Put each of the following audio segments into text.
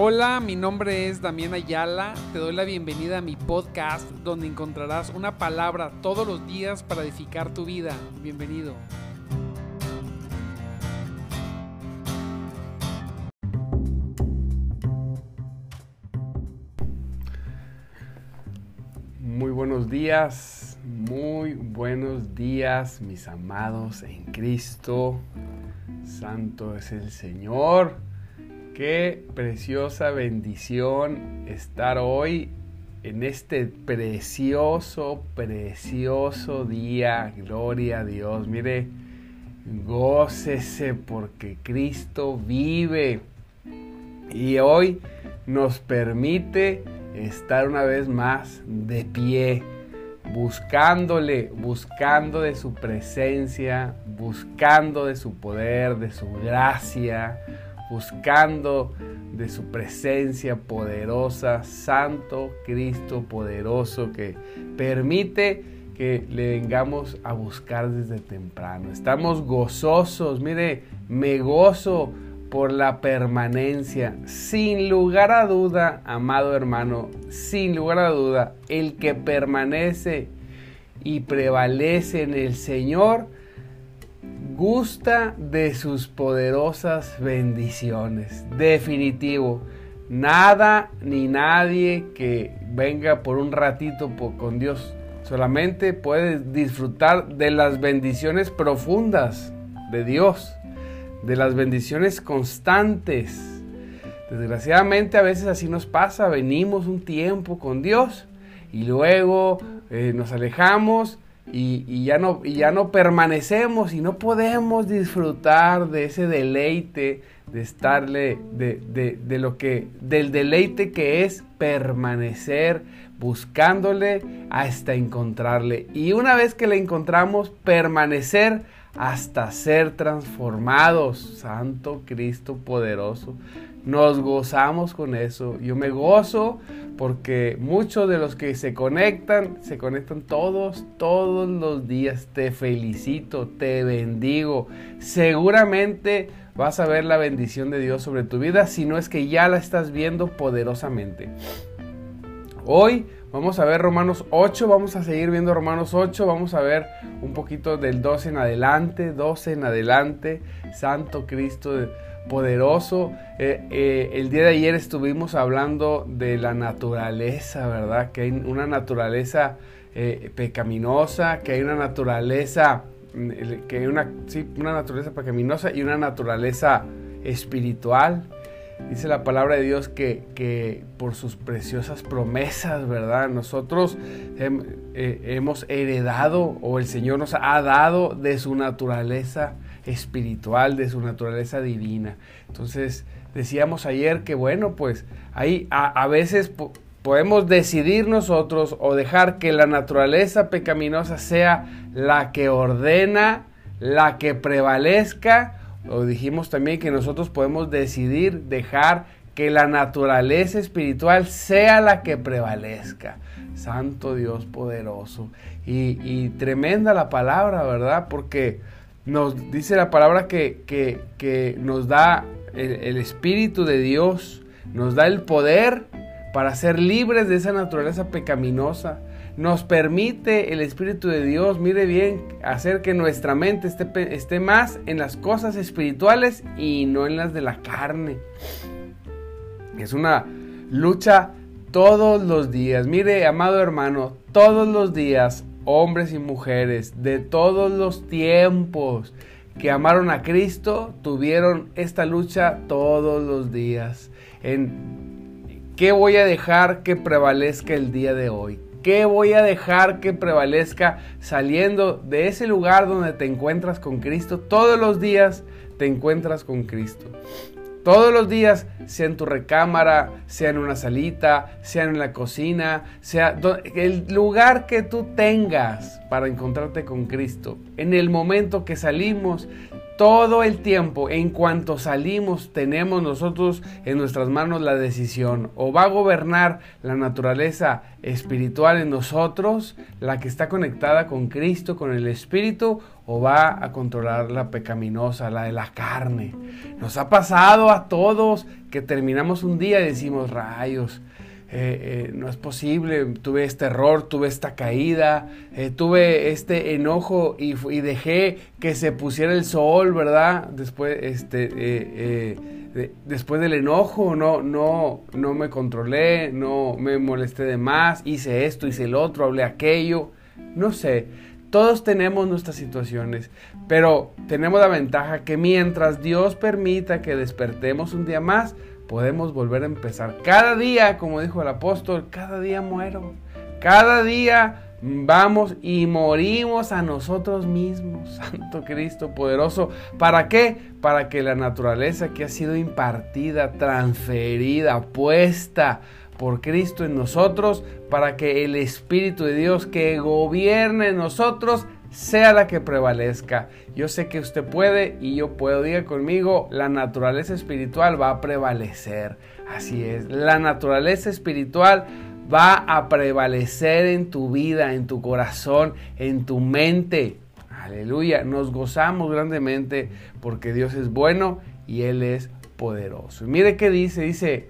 Hola, mi nombre es Damián Ayala. Te doy la bienvenida a mi podcast donde encontrarás una palabra todos los días para edificar tu vida. Bienvenido. Muy buenos días, muy buenos días mis amados en Cristo. Santo es el Señor. Qué preciosa bendición estar hoy en este precioso, precioso día. Gloria a Dios. Mire, gócese porque Cristo vive. Y hoy nos permite estar una vez más de pie, buscándole, buscando de su presencia, buscando de su poder, de su gracia buscando de su presencia poderosa, Santo Cristo poderoso, que permite que le vengamos a buscar desde temprano. Estamos gozosos, mire, me gozo por la permanencia. Sin lugar a duda, amado hermano, sin lugar a duda, el que permanece y prevalece en el Señor, gusta de sus poderosas bendiciones. Definitivo. Nada ni nadie que venga por un ratito con Dios solamente puede disfrutar de las bendiciones profundas de Dios, de las bendiciones constantes. Desgraciadamente a veces así nos pasa, venimos un tiempo con Dios y luego eh, nos alejamos y, ya no, ya no permanecemos y no podemos disfrutar de ese deleite, de estarle, de, de, lo que, del deleite que es permanecer buscándole hasta encontrarle. Y una vez que le encontramos, permanecer hasta ser transformados. Santo Cristo poderoso. Nos gozamos con eso. Yo me gozo porque muchos de los que se conectan, se conectan todos, todos los días. Te felicito, te bendigo. Seguramente vas a ver la bendición de Dios sobre tu vida, si no es que ya la estás viendo poderosamente. Hoy vamos a ver Romanos 8, vamos a seguir viendo Romanos 8, vamos a ver un poquito del 12 en adelante, 12 en adelante, Santo Cristo poderoso. Eh, eh, el día de ayer estuvimos hablando de la naturaleza, ¿verdad? Que hay una naturaleza eh, pecaminosa, que hay una naturaleza, mm, que hay una, una naturaleza pecaminosa y una naturaleza espiritual. Dice la palabra de Dios que, que por sus preciosas promesas, ¿verdad? Nosotros hemos heredado o el Señor nos ha dado de su naturaleza espiritual, de su naturaleza divina. Entonces, decíamos ayer que, bueno, pues ahí a, veces podemos decidir nosotros o dejar que la naturaleza pecaminosa sea la que ordena, la que prevalezca, o dijimos también que nosotros podemos decidir dejar que la naturaleza espiritual sea la que prevalezca. Santo Dios poderoso. Y, y tremenda la palabra, ¿verdad? Porque nos dice la palabra que, nos da el, Espíritu de Dios, nos da el poder para ser libres de esa naturaleza pecaminosa. Nos permite el Espíritu de Dios, mire bien, hacer que nuestra mente esté, esté más en las cosas espirituales y no en las de la carne. Es una lucha todos los días. Mire, amado hermano, todos los días hombres y mujeres de todos los tiempos que amaron a Cristo tuvieron esta lucha todos los días. En qué voy a dejar que prevalezca el día de hoy. ¿Qué voy a dejar que prevalezca saliendo de ese lugar donde te encuentras con Cristo? Todos los días te encuentras con Cristo. Todos los días, sea en tu recámara, sea en una salita, sea en la cocina, sea el lugar que tú tengas para encontrarte con Cristo. En el momento que salimos, todo el tiempo, en cuanto salimos, tenemos nosotros en nuestras manos la decisión. O va a gobernar la naturaleza espiritual en nosotros, la que está conectada con Cristo, con el Espíritu, o va a controlar la pecaminosa, la de la carne. Nos ha pasado a todos que terminamos un día y decimos, rayos, eh, eh, no es posible, tuve este error, tuve esta caída, eh, tuve este enojo y, dejé que se pusiera el sol, ¿verdad? Después, este, después del enojo, no, no, no me controlé, no me molesté de más, hice esto, hice el otro, hablé aquello, no sé. Todos tenemos nuestras situaciones, pero tenemos la ventaja que mientras Dios permita que despertemos un día más, podemos volver a empezar. Cada día, como dijo el apóstol, cada día muero. Cada día vamos y morimos a nosotros mismos, Santo Cristo poderoso. ¿Para qué? Para que la naturaleza que ha sido impartida, transferida, puesta por Cristo en nosotros, para que el Espíritu de Dios que gobierne en nosotros sea la que prevalezca. Yo sé que usted puede y yo puedo. Diga conmigo, la naturaleza espiritual va a prevalecer. Así es, la naturaleza espiritual va a prevalecer en tu vida, en tu corazón, en tu mente. Aleluya, nos gozamos grandemente porque Dios es bueno y Él es poderoso. Y mire qué dice, dice,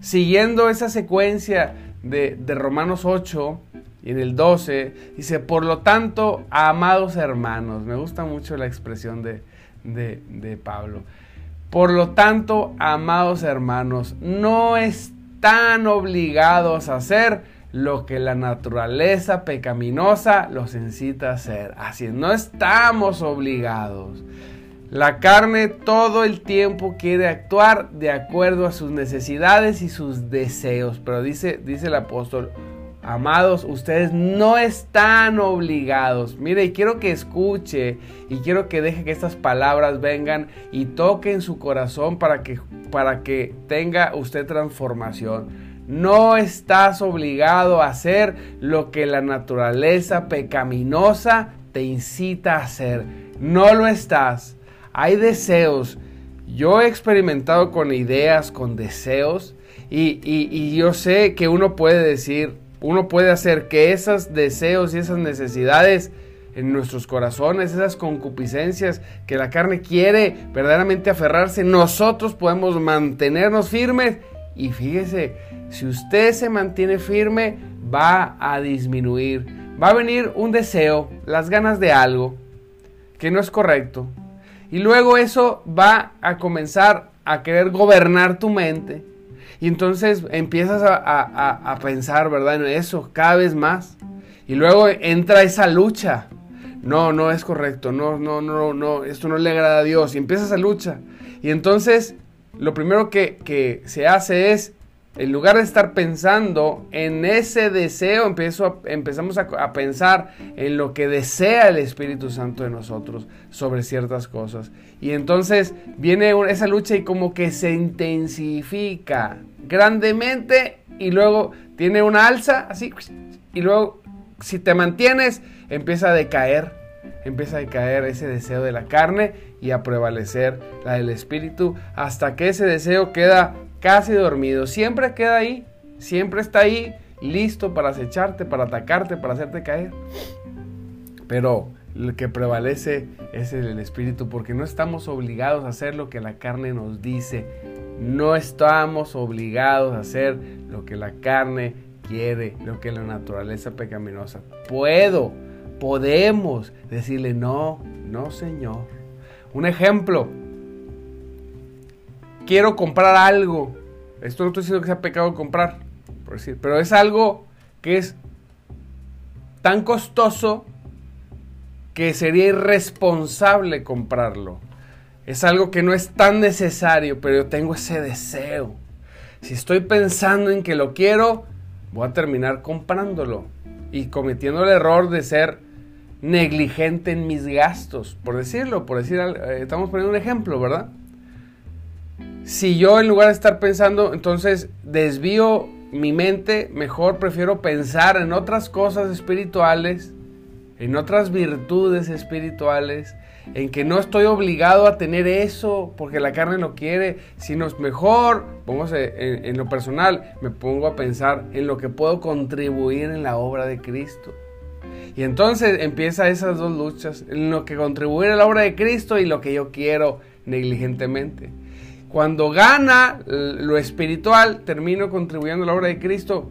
siguiendo esa secuencia de, de Romanos 8, y en el 12 dice, por lo tanto, amados hermanos, me gusta mucho la expresión de, de, Pablo. Por lo tanto, amados hermanos, no están obligados a hacer lo que la naturaleza pecaminosa los incita a hacer. Así no estamos obligados. La carne todo el tiempo quiere actuar de acuerdo a sus necesidades y sus deseos, pero dice, dice el apóstol, Amados, ustedes no están obligados. Mire, y quiero que escuche y quiero que deje que estas palabras vengan y toquen su corazón para que, para que tenga usted transformación. No estás obligado a hacer lo que la naturaleza pecaminosa te incita a hacer. No lo estás. Hay deseos. Yo he experimentado con ideas, con deseos, y, y yo sé que uno puede decir, uno puede hacer que esos deseos y esas necesidades en nuestros corazones, esas concupiscencias que la carne quiere verdaderamente aferrarse, nosotros podemos mantenernos firmes. Y fíjese, si usted se mantiene firme, va a disminuir, va a venir un deseo, las ganas de algo que no es correcto, y luego eso va a comenzar a querer gobernar tu mente y entonces empiezas a, pensar, ¿verdad? En eso cada vez más. Y luego entra esa lucha. No, no es correcto. No, no, no, no. Esto no le agrada a Dios. Y empieza esa lucha. Y entonces lo primero que, que se hace es en lugar de estar pensando en ese deseo, empiezo empezamos a, pensar en lo que desea el Espíritu Santo de nosotros sobre ciertas cosas. Y entonces viene esa lucha y como que se intensifica grandemente y luego tiene una alza así y luego si te mantienes empieza a decaer, empieza a decaer ese deseo de la carne y a prevalecer la del Espíritu hasta que ese deseo queda casi dormido, siempre queda ahí, siempre está ahí, listo para acecharte, para atacarte, para hacerte caer. Pero lo que prevalece es el espíritu, porque no estamos obligados a hacer lo que la carne nos dice. No estamos obligados a hacer lo que la carne quiere, lo que la naturaleza pecaminosa. Puedo, podemos decirle no, no Señor. Un ejemplo, quiero comprar algo. Esto no estoy diciendo que sea pecado comprar, por decir, pero es algo que es tan costoso que sería irresponsable comprarlo. Es algo que no es tan necesario, pero yo tengo ese deseo. Si estoy pensando en que lo quiero, voy a terminar comprándolo y cometiendo el error de ser negligente en mis gastos, por decirlo, por decir, eh, estamos poniendo un ejemplo, ¿verdad? Si yo en lugar de estar pensando, entonces desvío mi mente, mejor prefiero pensar en otras cosas espirituales, en otras virtudes espirituales, en que no estoy obligado a tener eso porque la carne lo quiere, sino es mejor, vamos en, en lo personal, me pongo a pensar en lo que puedo contribuir en la obra de Cristo. Y entonces empieza esas dos luchas, en lo que contribuir a la obra de Cristo y lo que yo quiero negligentemente. Cuando gana lo espiritual, termino contribuyendo a la obra de Cristo,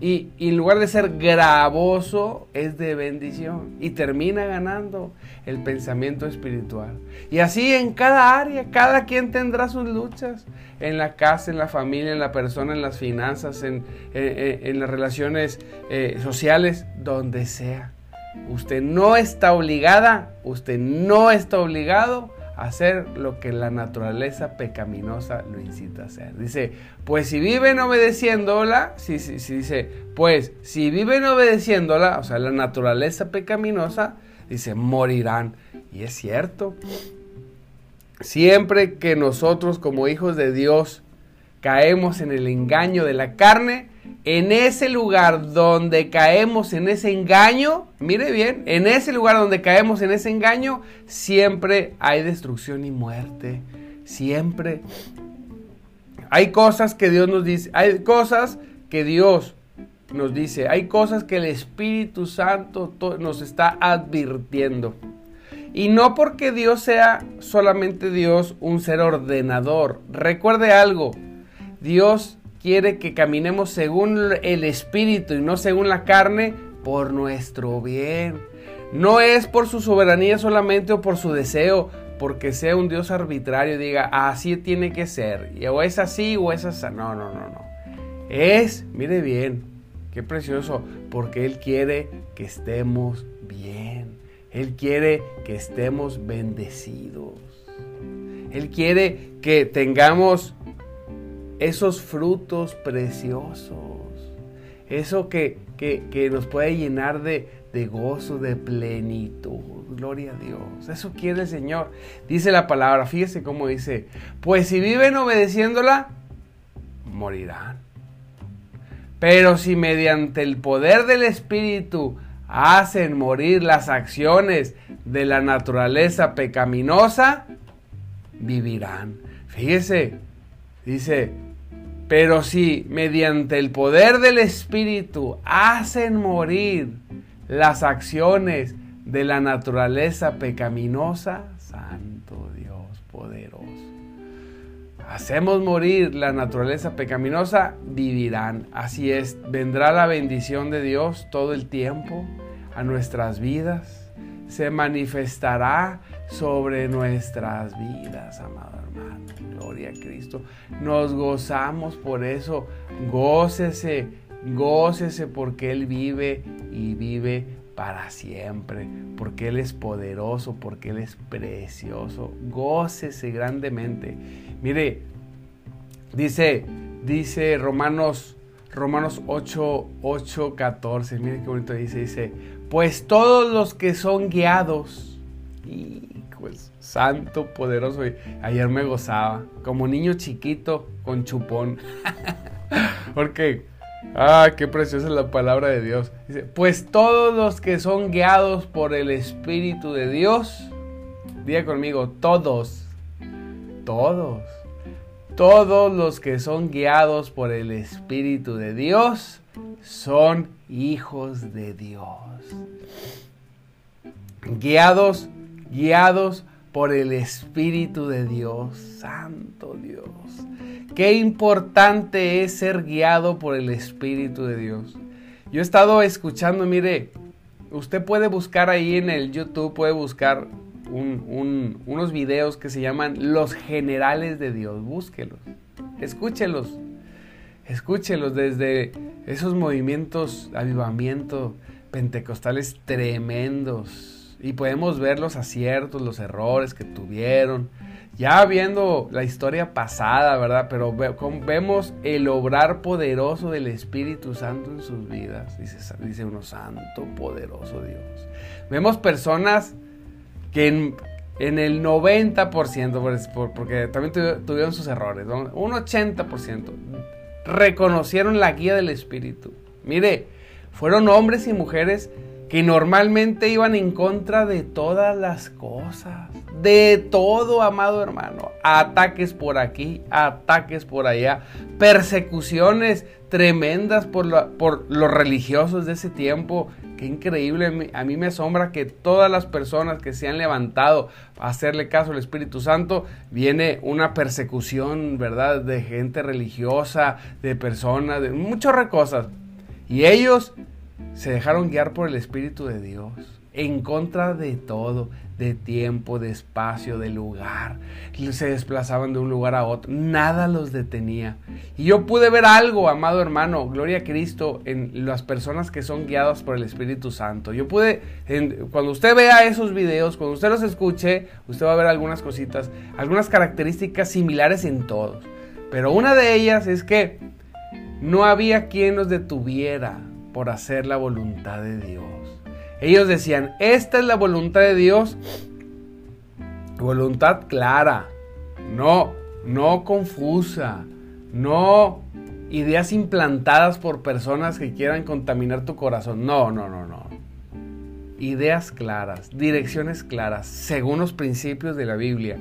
y, en lugar de ser gravoso, es de bendición. Y termina ganando el pensamiento espiritual. Y así en cada área, cada quien tendrá sus luchas. En la casa, en la familia, en la persona, en las finanzas, en, las relaciones eh, sociales, donde sea. Usted no está obligada, usted no está obligado hacer lo que la naturaleza pecaminosa lo incita a hacer. Dice, pues si viven obedeciéndola, si, si, dice, pues si viven obedeciéndola, o sea, la naturaleza pecaminosa, dice, morirán. Y es cierto. Siempre que nosotros como hijos de Dios caemos en el engaño de la carne, en ese lugar donde caemos en ese engaño, mire bien, en ese lugar donde caemos en ese engaño, siempre hay destrucción y muerte. Siempre. Hay cosas que Dios nos dice, hay cosas que Dios nos dice, hay cosas que el Espíritu Santo nos está advirtiendo. Y no porque Dios sea solamente Dios, un ser ordenador. Recuerde algo, Dios quiere que caminemos según el Espíritu y no según la carne por nuestro bien. No es por su soberanía solamente o por su deseo, porque sea un Dios arbitrario y diga, así tiene que ser, o es así o es así. No, no, no, no. Es, mire bien, qué precioso, porque Él quiere que estemos bien. Él quiere que estemos bendecidos. Él quiere que tengamos esos frutos preciosos, eso que, nos puede llenar de, de gozo, de plenitud. Gloria a Dios. Eso quiere el Señor. Dice la palabra, fíjese cómo dice, pues si viven obedeciéndola, morirán. Pero si mediante el poder del Espíritu hacen morir las acciones de la naturaleza pecaminosa, vivirán. Fíjese, dice, pero si mediante el poder del Espíritu hacen morir las acciones de la naturaleza pecaminosa, Santo Dios poderoso. Hacemos morir la naturaleza pecaminosa, vivirán. Así es, vendrá la bendición de Dios todo el tiempo a nuestras vidas. Se manifestará sobre nuestras vidas, amado Gloria a Cristo. Nos gozamos por eso. Gócese, gócese porque Él vive y vive para siempre, porque Él es poderoso, porque Él es precioso. Gócese grandemente. Mire, dice, dice Romanos, Romanos 8, 8, 14. Mire qué bonito dice, dice, pues todos los que son guiados, y pues santo, poderoso. Ayer me gozaba, como niño chiquito con chupón. Porque, ah, qué preciosa es la palabra de Dios. Dice, pues todos los que son guiados por el Espíritu de Dios, diga conmigo, todos, todos, todos los que son guiados por el Espíritu de Dios son hijos de Dios. Guiados guiados por el Espíritu de Dios. Santo Dios. Qué importante es ser guiado por el Espíritu de Dios. Yo he estado escuchando, mire, usted puede buscar ahí en el YouTube, puede buscar unos videos que se llaman Los Generales de Dios. Búsquelos, escúchelos, escúchelos desde esos movimientos, avivamiento pentecostales tremendos y podemos ver los aciertos, los errores que tuvieron. Ya viendo la historia pasada, ¿verdad? Pero vemos el obrar poderoso del Espíritu Santo en sus vidas. Dice, dice uno, santo, poderoso Dios. Vemos personas que en, el 90%, porque también tuvieron sus errores, un 80%, reconocieron la guía del Espíritu. Mire, fueron hombres y mujeres que normalmente iban en contra de todas las cosas, de todo, amado hermano. Ataques por aquí, ataques por allá, persecuciones tremendas por, por los religiosos de ese tiempo. Qué increíble, a mí me asombra que todas las personas que se han levantado a hacerle caso al Espíritu Santo, viene una persecución, ¿verdad? De gente religiosa, de personas, de muchas cosas. Y ellos se dejaron guiar por el Espíritu de Dios, en contra de todo, de tiempo, de espacio, de lugar. Se desplazaban de un lugar a otro, nada los detenía. Y yo pude ver algo, amado hermano, gloria a Cristo, en las personas que son guiadas por el Espíritu Santo. Yo pude, cuando usted vea esos videos, cuando usted los escuche, usted va a ver algunas cositas, algunas características similares en todos. Pero una de ellas es que no había quien los detuviera por hacer la voluntad de Dios. Ellos decían, esta es la voluntad de Dios, voluntad clara, no, no confusa, no ideas implantadas por personas que quieran contaminar tu corazón. No, no, no, no. Ideas claras, direcciones claras, según los principios de la Biblia.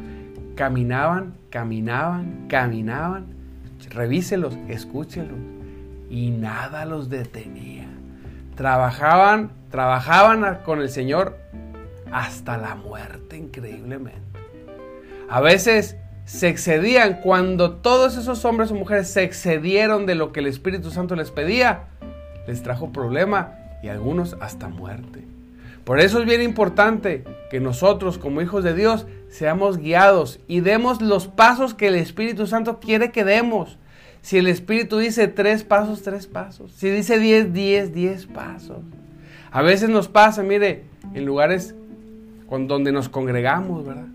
Caminaban, caminaban, caminaban. Revíselos, escúchelos y nada los detenía. Trabajaban, trabajaban con el Señor hasta la muerte, increíblemente. A veces se excedían cuando todos esos hombres o mujeres se excedieron de lo que el Espíritu Santo les pedía, les trajo problema y algunos hasta muerte. Por eso es bien importante que nosotros como hijos de Dios seamos guiados y demos los pasos que el Espíritu Santo quiere que demos. Si el Espíritu dice tres pasos, tres pasos. Si dice diez, diez, diez pasos. A veces nos pasa, mire, en lugares con donde nos congregamos, ¿verdad?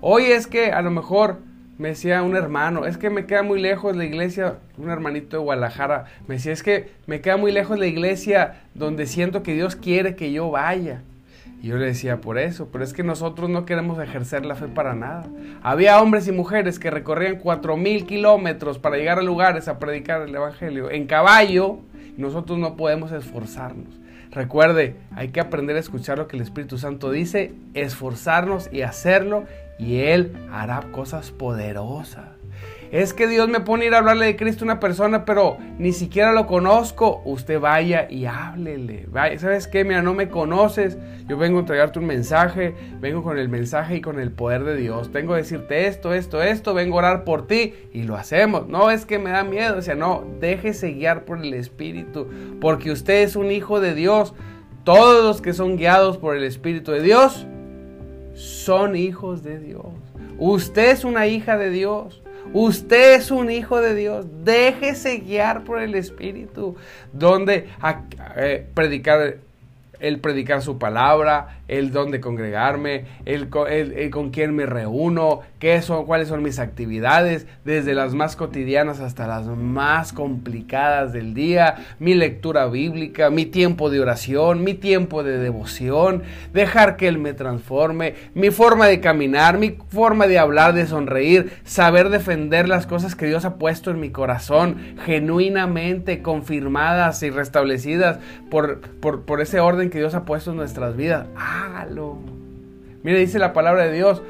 Hoy es que a lo mejor me decía un hermano, es que me queda muy lejos la iglesia, un hermanito de Guadalajara, me decía, es que me queda muy lejos la iglesia donde siento que Dios quiere que yo vaya. Y yo le decía, por eso, pero es que nosotros no queremos ejercer la fe para nada. Había hombres y mujeres que recorrían cuatro mil kilómetros para llegar a lugares a predicar el Evangelio en caballo, y nosotros no podemos esforzarnos. Recuerde, hay que aprender a escuchar lo que el Espíritu Santo dice, esforzarnos y hacerlo, y Él hará cosas poderosas. Es que Dios me pone a ir a hablarle de Cristo a una persona, pero ni siquiera lo conozco. Usted vaya y háblele. ¿Sabes qué? Mira, no me conoces. Yo vengo a entregarte un mensaje. Vengo con el mensaje y con el poder de Dios. Tengo que decirte esto, esto, esto. Vengo a orar por ti y lo hacemos. No es que me da miedo. O sea, no, déjese guiar por el Espíritu. Porque usted es un hijo de Dios. Todos los que son guiados por el Espíritu de Dios son hijos de Dios. Usted es una hija de Dios. Usted es un hijo de Dios. Déjese guiar por el Espíritu. Donde eh, predicar el predicar su palabra, el dónde congregarme, el, con quién me reúno, qué son, cuáles son mis actividades, desde las más cotidianas hasta las más complicadas del día, mi lectura bíblica, mi tiempo de oración, mi tiempo de devoción, dejar que Él me transforme, mi forma de caminar, mi forma de hablar, de sonreír, saber defender las cosas que Dios ha puesto en mi corazón, genuinamente confirmadas y restablecidas por, por, por ese orden que Dios ha puesto en nuestras vidas. Hágalo. Mire, dice la palabra de Dios.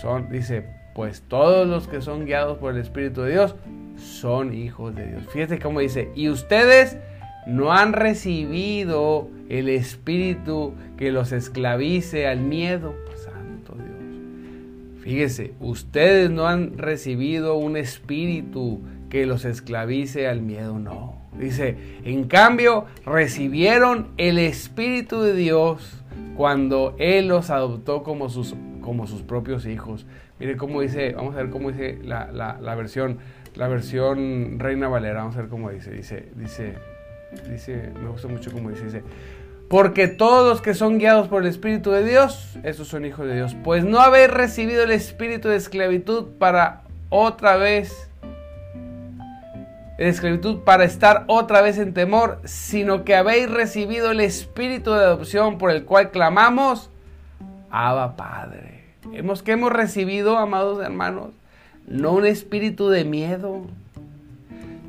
Son, dice, pues todos los que son guiados por el Espíritu de Dios son hijos de Dios. Fíjate cómo dice, y ustedes no han recibido el espíritu que los esclavice al miedo. Santo Dios. Fíjese, ustedes no han recibido un espíritu que los esclavice al miedo, no. Dice, en cambio, recibieron el Espíritu de Dios cuando Él los adoptó como sus, como sus propios hijos. Mire cómo dice, vamos a ver cómo dice la, la, versión, la versión Reina Valera, vamos a ver cómo dice, dice, dice, dice, me gusta mucho cómo dice, dice, porque todos los que son guiados por el Espíritu de Dios, esos son hijos de Dios, pues no habéis recibido el espíritu de esclavitud para otra vez en esclavitud para estar otra vez en temor, sino que habéis recibido el espíritu de adopción por el cual clamamos, Abba Padre. Hemos que hemos recibido, amados hermanos, no un espíritu de miedo.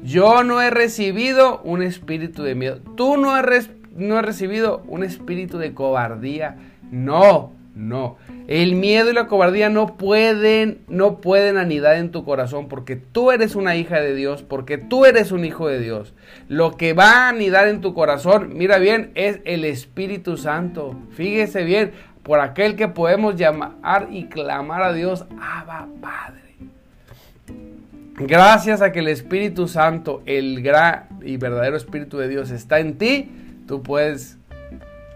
Yo no he recibido un espíritu de miedo. Tú no has no he recibido? Un espíritu de cobardía. No, no. El miedo y la cobardía no pueden, no pueden anidar en tu corazón porque tú eres una hija de Dios, porque tú eres un hijo de Dios. Lo que va a anidar en tu corazón, mira bien, es el Espíritu Santo. Fíjese bien, por aquel que podemos llamar y clamar a Dios, Abba Padre. Gracias a que el Espíritu Santo, el gran y verdadero Espíritu de Dios está en ti, tú puedes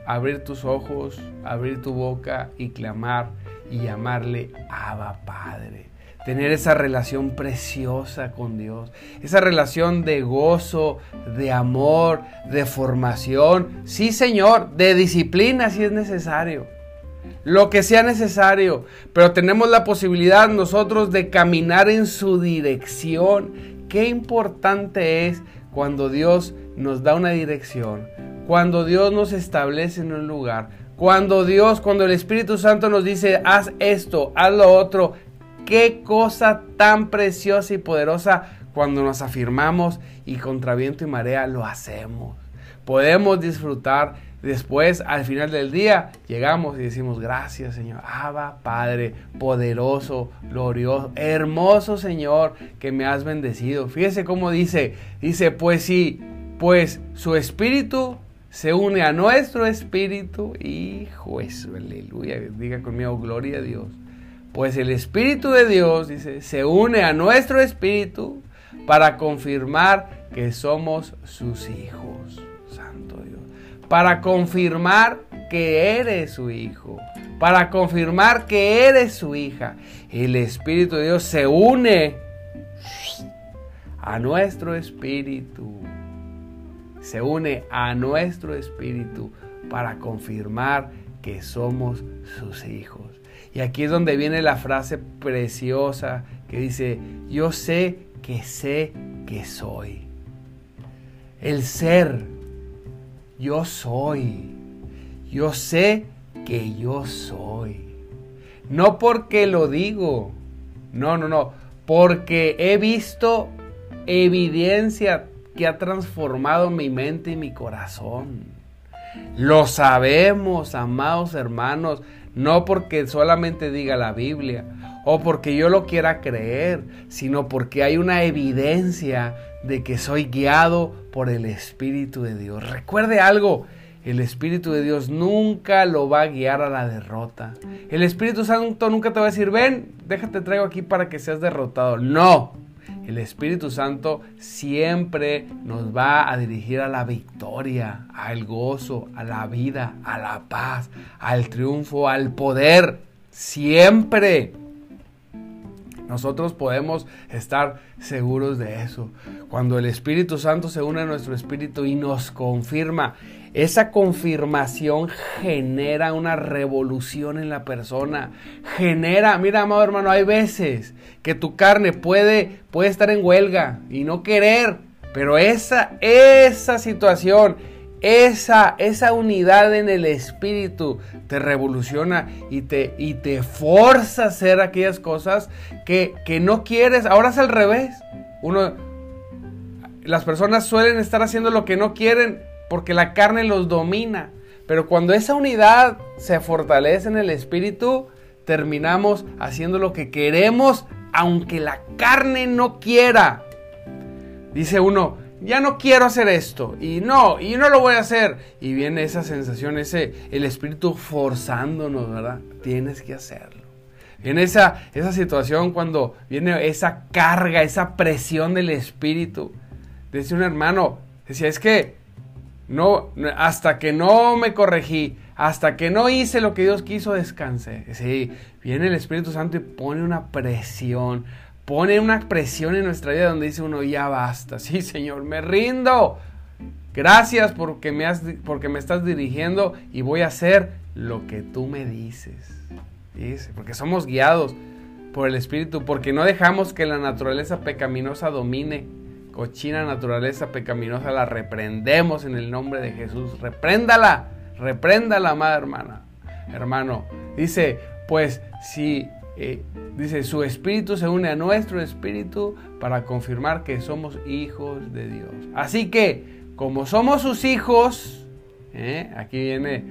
abrir tus ojos, abrir tu boca y clamar y llamarle Abba Padre. Tener esa relación preciosa con Dios, esa relación de gozo, de amor, de formación, sí Señor, de disciplina si es necesario, lo que sea necesario, pero tenemos la posibilidad nosotros de caminar en su dirección. Qué importante es cuando Dios nos da una dirección, cuando Dios nos establece en un lugar, cuando Dios, cuando el Espíritu Santo nos dice, haz esto, haz lo otro, qué cosa tan preciosa y poderosa cuando nos afirmamos y contra viento y marea lo hacemos. Podemos disfrutar después, al final del día, llegamos y decimos, gracias Señor, Abba, Padre, poderoso, glorioso, hermoso Señor, que me has bendecido. Fíjese cómo dice, dice, pues sí, pues su espíritu se une a nuestro espíritu. Hijo, eso, aleluya. Diga conmigo, gloria a Dios. Pues el Espíritu de Dios, dice, se une a nuestro espíritu para confirmar que somos sus hijos. Santo Dios. Para confirmar que eres su hijo. Para confirmar que eres su hija. El Espíritu de Dios se une a nuestro espíritu se une a nuestro espíritu para confirmar que somos sus hijos. Y aquí es donde viene la frase preciosa que dice, yo sé que sé que soy. El ser, yo soy. Yo sé que yo soy. No porque lo digo, no, no, no, porque he visto evidencia que ha transformado mi mente y mi corazón. Lo sabemos, amados hermanos, no porque solamente diga la Biblia o porque yo lo quiera creer, sino porque hay una evidencia de que soy guiado por el Espíritu de Dios. Recuerde algo, el Espíritu de Dios nunca lo va a guiar a la derrota. El Espíritu Santo nunca te va a decir, ven, déjate traigo aquí para que seas derrotado. No, el Espíritu Santo siempre nos va a dirigir a la victoria, al gozo, a la vida, a la paz, al triunfo, al poder. Siempre. Nosotros podemos estar seguros de eso. Cuando el Espíritu Santo se une a nuestro espíritu y nos confirma, esa confirmación genera una revolución en la persona. Genera, mira, amado hermano, hay veces que tu carne puede, puede estar en huelga y no querer, pero esa, esa situación, esa, esa unidad en el espíritu te revoluciona y te, y te forza a hacer aquellas cosas que, que no quieres. Ahora es al revés. Uno, las personas suelen estar haciendo lo que no quieren porque la carne los domina. Pero cuando esa unidad se fortalece en el espíritu, terminamos haciendo lo que queremos, aunque la carne no quiera. Dice uno, ya no quiero hacer esto, y no, y no lo voy a hacer. Y viene esa sensación, ese, el espíritu forzándonos, ¿verdad? Tienes que hacerlo. Viene esa, esa situación cuando viene esa carga, esa presión del espíritu. Dice un hermano, decía, es que no, hasta que no me corregí, hasta que no hice lo que Dios quiso, descansé. Sí, viene el Espíritu Santo y pone una presión, pone una presión en nuestra vida donde dice uno, ya basta, sí Señor, me rindo. Gracias porque me, has, porque me estás dirigiendo y voy a hacer lo que tú me dices. Dice, porque somos guiados por el Espíritu, porque no dejamos que la naturaleza pecaminosa domine cochina naturaleza pecaminosa la reprendemos en el nombre de Jesús. Repréndala, repréndala, amada hermana. Hermano, dice, pues si, eh, dice, su espíritu se une a nuestro espíritu para confirmar que somos hijos de Dios. Así que, como somos sus hijos, ¿eh? Aquí viene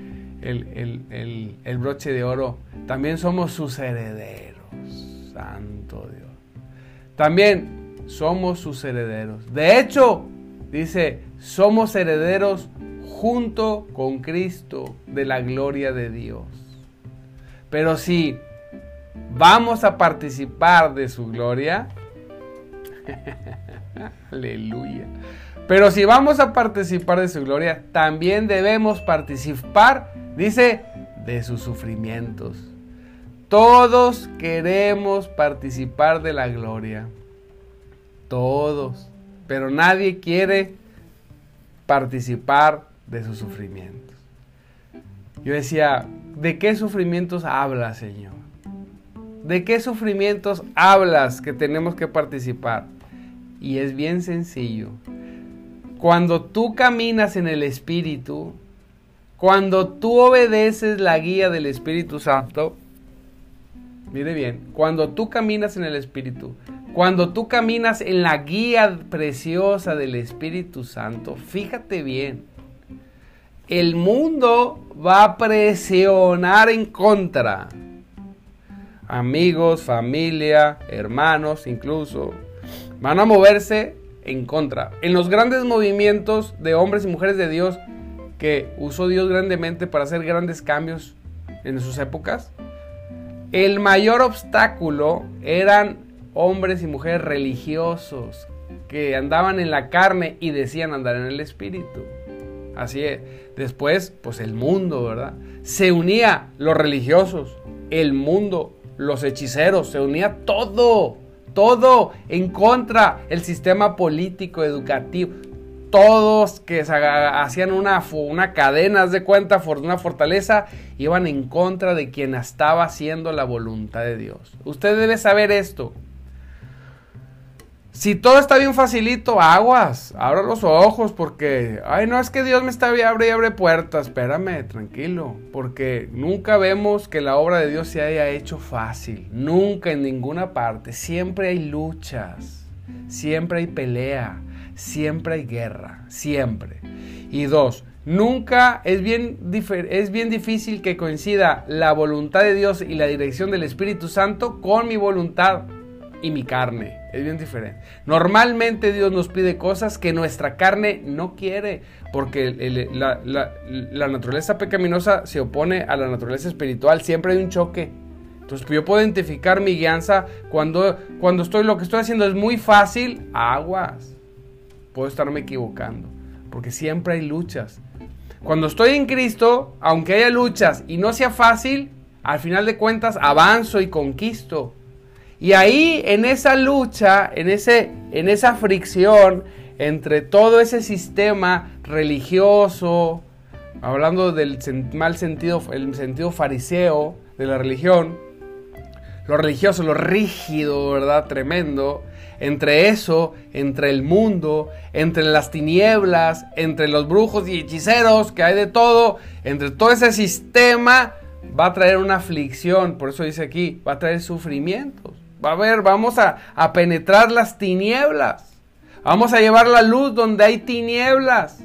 el, broche de oro. También somos sus herederos. Santo Dios. También somos sus herederos. De hecho, dice, somos herederos junto con Cristo de la gloria de Dios. Pero si vamos a participar de su gloria, aleluya. Pero si vamos a participar de su gloria, también debemos participar, dice, de sus sufrimientos. Todos queremos participar de la gloria. Todos. Pero nadie quiere participar de sus sufrimientos. Yo decía, ¿de qué sufrimientos hablas, Señor? ¿De qué sufrimientos hablas que tenemos que participar? Y es bien sencillo. Cuando tú caminas en el Espíritu, cuando tú obedeces la guía del Espíritu Santo, mire bien, cuando tú caminas en el Espíritu, cuando tú caminas en la guía preciosa del Espíritu Santo, fíjate bien, el mundo va a presionar en contra. Amigos, familia, hermanos incluso, van a moverse en contra. En los grandes movimientos de hombres y mujeres de Dios que usó Dios grandemente para hacer grandes cambios en sus épocas, el mayor obstáculo eran hombres y mujeres religiosos que andaban en la carne y decían andar en el espíritu. Así es. Después, pues el mundo, ¿verdad? Se unía los religiosos, el mundo, los hechiceros, se unía todo todo en contra el sistema político, educativo. Todos que hacían una, una cadena de cuenta, una fortaleza, iban en contra de quien estaba haciendo la voluntad de Dios. Usted debe saber esto. Si todo está bien facilito, aguas, abra los ojos porque, ay, no es que Dios me está abre y abre puertas, espérame, tranquilo, porque nunca vemos que la obra de Dios se haya hecho fácil, nunca en ninguna parte, siempre hay luchas, siempre hay pelea, siempre hay guerra, siempre. Y dos, nunca es bien, es bien difícil que coincida la voluntad de Dios y la dirección del Espíritu Santo con mi voluntad y mi carne. Es bien diferente. Normalmente Dios nos pide cosas que nuestra carne no quiere, porque la, naturaleza pecaminosa se opone a la naturaleza espiritual. Siempre hay un choque. Entonces yo puedo identificar mi guianza cuando, cuando estoy, lo que estoy haciendo es muy fácil, aguas. Puedo estarme equivocando, porque siempre hay luchas. Cuando estoy en Cristo, aunque haya luchas y no sea fácil, al final de cuentas avanzo y conquisto. Y ahí, en esa lucha, en, ese, en esa fricción entre todo ese sistema religioso, hablando del mal sentido, el sentido fariseo de la religión, lo religioso, lo rígido, ¿verdad? Tremendo. Entre eso, entre el mundo, entre las tinieblas, entre los brujos y hechiceros, que hay de todo, entre todo ese sistema, va a traer una aflicción. Por eso dice aquí, va a traer sufrimientos. A ver, vamos a, penetrar las tinieblas. Vamos a llevar la luz donde hay tinieblas.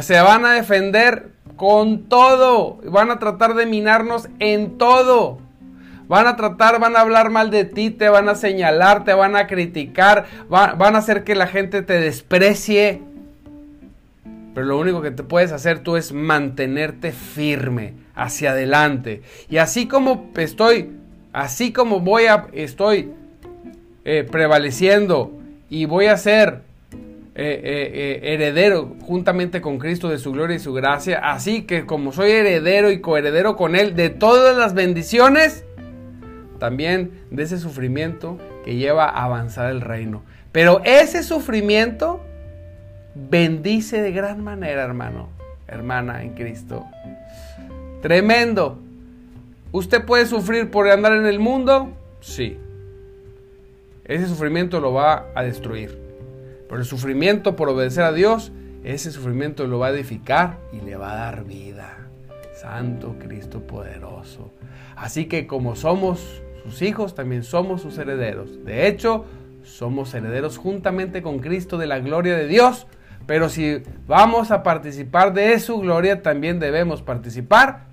Se van a defender con todo. Van a tratar de minarnos en todo. Van a tratar, van a hablar mal de ti, te van a señalar, te van a criticar, van a hacer que la gente te desprecie. Pero lo único que te puedes hacer tú es mantenerte firme hacia adelante. Y así como estoy Así como voy a, estoy eh, prevaleciendo y voy a ser eh, eh, heredero juntamente con Cristo de su gloria y su gracia, así que como soy heredero y coheredero con Él de todas las bendiciones, también de ese sufrimiento que lleva a avanzar el reino. Pero ese sufrimiento bendice de gran manera, hermano, hermana en Cristo. Tremendo. ¿Usted puede sufrir por andar en el mundo? Sí. Ese sufrimiento lo va a destruir. Pero el sufrimiento por obedecer a Dios, ese sufrimiento lo va a edificar y le va a dar vida. Santo Cristo poderoso. Así que como somos sus hijos, también somos sus herederos. De hecho, somos herederos juntamente con Cristo de la gloria de Dios Pero si vamos a participar de su gloria, también debemos participar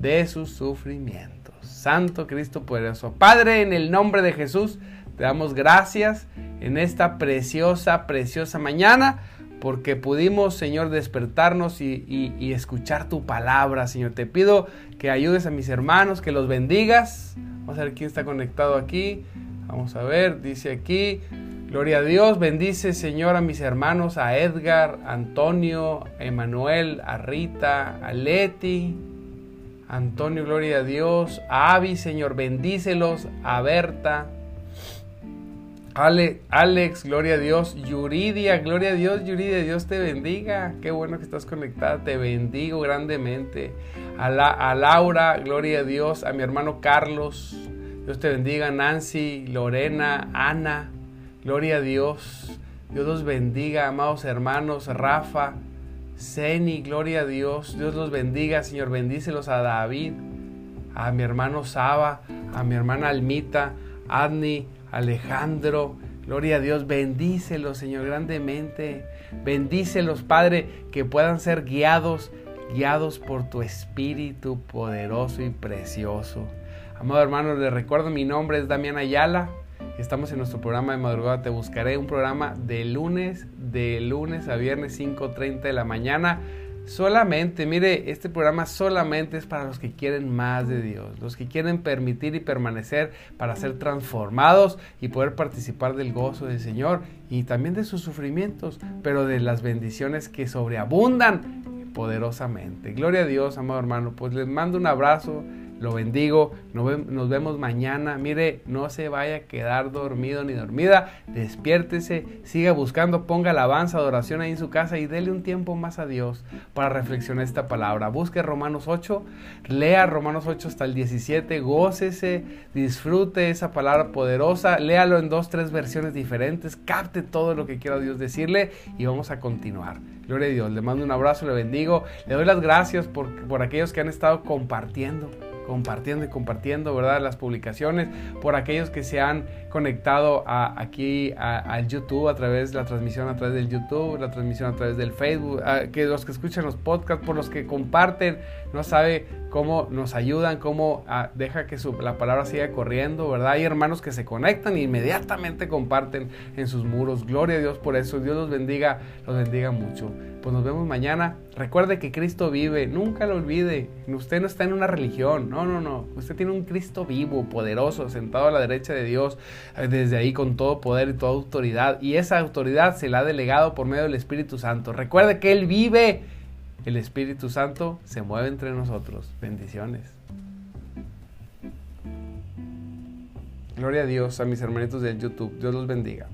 de sus sufrimientos. Santo Cristo poderoso. Padre, en el nombre de Jesús, te damos gracias en esta preciosa, preciosa mañana porque pudimos, Señor, despertarnos y, escuchar tu palabra, Señor. Te pido que ayudes a mis hermanos, que los bendigas. Vamos a ver quién está conectado aquí. Vamos a ver, dice aquí, gloria a Dios, bendice, Señor, a mis hermanos, a Edgar, Antonio, Emanuel, a Rita, a Leti. Antonio, gloria a Dios. A Avi, Señor, bendícelos. A Berta, Ale, Alex, gloria a Dios. Yuridia, gloria a Dios. Yuridia, Dios te bendiga. Qué bueno que estás conectada. Te bendigo grandemente. A, la, a Laura, gloria a Dios. A mi hermano Carlos. Dios te bendiga. Nancy, Lorena, Ana. Gloria a Dios. Dios los bendiga, amados hermanos. Rafa, Zeni, gloria a Dios. Dios los bendiga, Señor. Bendícelos a David, a mi hermano Saba, a mi hermana Almita, Adni, Alejandro. Gloria a Dios, bendícelos, Señor, grandemente. Bendícelos, Padre, que puedan ser guiados, guiados por tu Espíritu poderoso y precioso. Amado hermano, les recuerdo, mi nombre es Damián Ayala. Estamos en nuestro programa de madrugada Te Buscaré, un programa de lunes, de lunes a viernes 5.30 de la mañana Solamente, mire, este programa solamente es para los que quieren más de Dios, los que quieren permitir y permanecer para ser transformados y poder participar del gozo del Señor y también de sus sufrimientos, pero de las bendiciones que sobreabundan poderosamente. Gloria a Dios, amado hermano. Pues les mando un abrazo lo bendigo, nos vemos mañana. Mire, no se vaya a quedar dormido ni dormida, despiértese, siga buscando, ponga alabanza, adoración ahí en su casa y dele un tiempo más a Dios para reflexionar esta palabra. Busque Romanos 8, lea Romanos 8 hasta el 17, gócese, disfrute esa palabra poderosa, léalo en dos, tres versiones diferentes, capte todo lo que quiera Dios decirle y vamos a continuar. Gloria a Dios, le mando un abrazo, le bendigo, le doy las gracias por, por aquellos que han estado compartiendo compartiendo y compartiendo, ¿verdad? Las publicaciones, por aquellos que se han conectado a, aquí al YouTube a través de la transmisión a través del YouTube, la transmisión a través del Facebook, que los que escuchan los podcasts, por los que comparten, no sabe cómo nos ayudan, cómo ah, deja que su, la palabra siga corriendo, ¿verdad? Hay hermanos que se conectan e inmediatamente comparten en sus muros. Gloria a Dios por eso. Dios los bendiga, los bendiga mucho. Pues nos vemos mañana. Recuerde que Cristo vive, nunca lo olvide. Usted no está en una religión, no, no, no. Usted tiene un Cristo vivo, poderoso, sentado a la derecha de Dios, desde ahí con todo poder y toda autoridad. Y esa autoridad se la ha delegado por medio del Espíritu Santo. Recuerde que Él vive el Espíritu Santo se mueve entre nosotros. Bendiciones. Gloria a Dios, a mis hermanitos del YouTube. Dios los bendiga.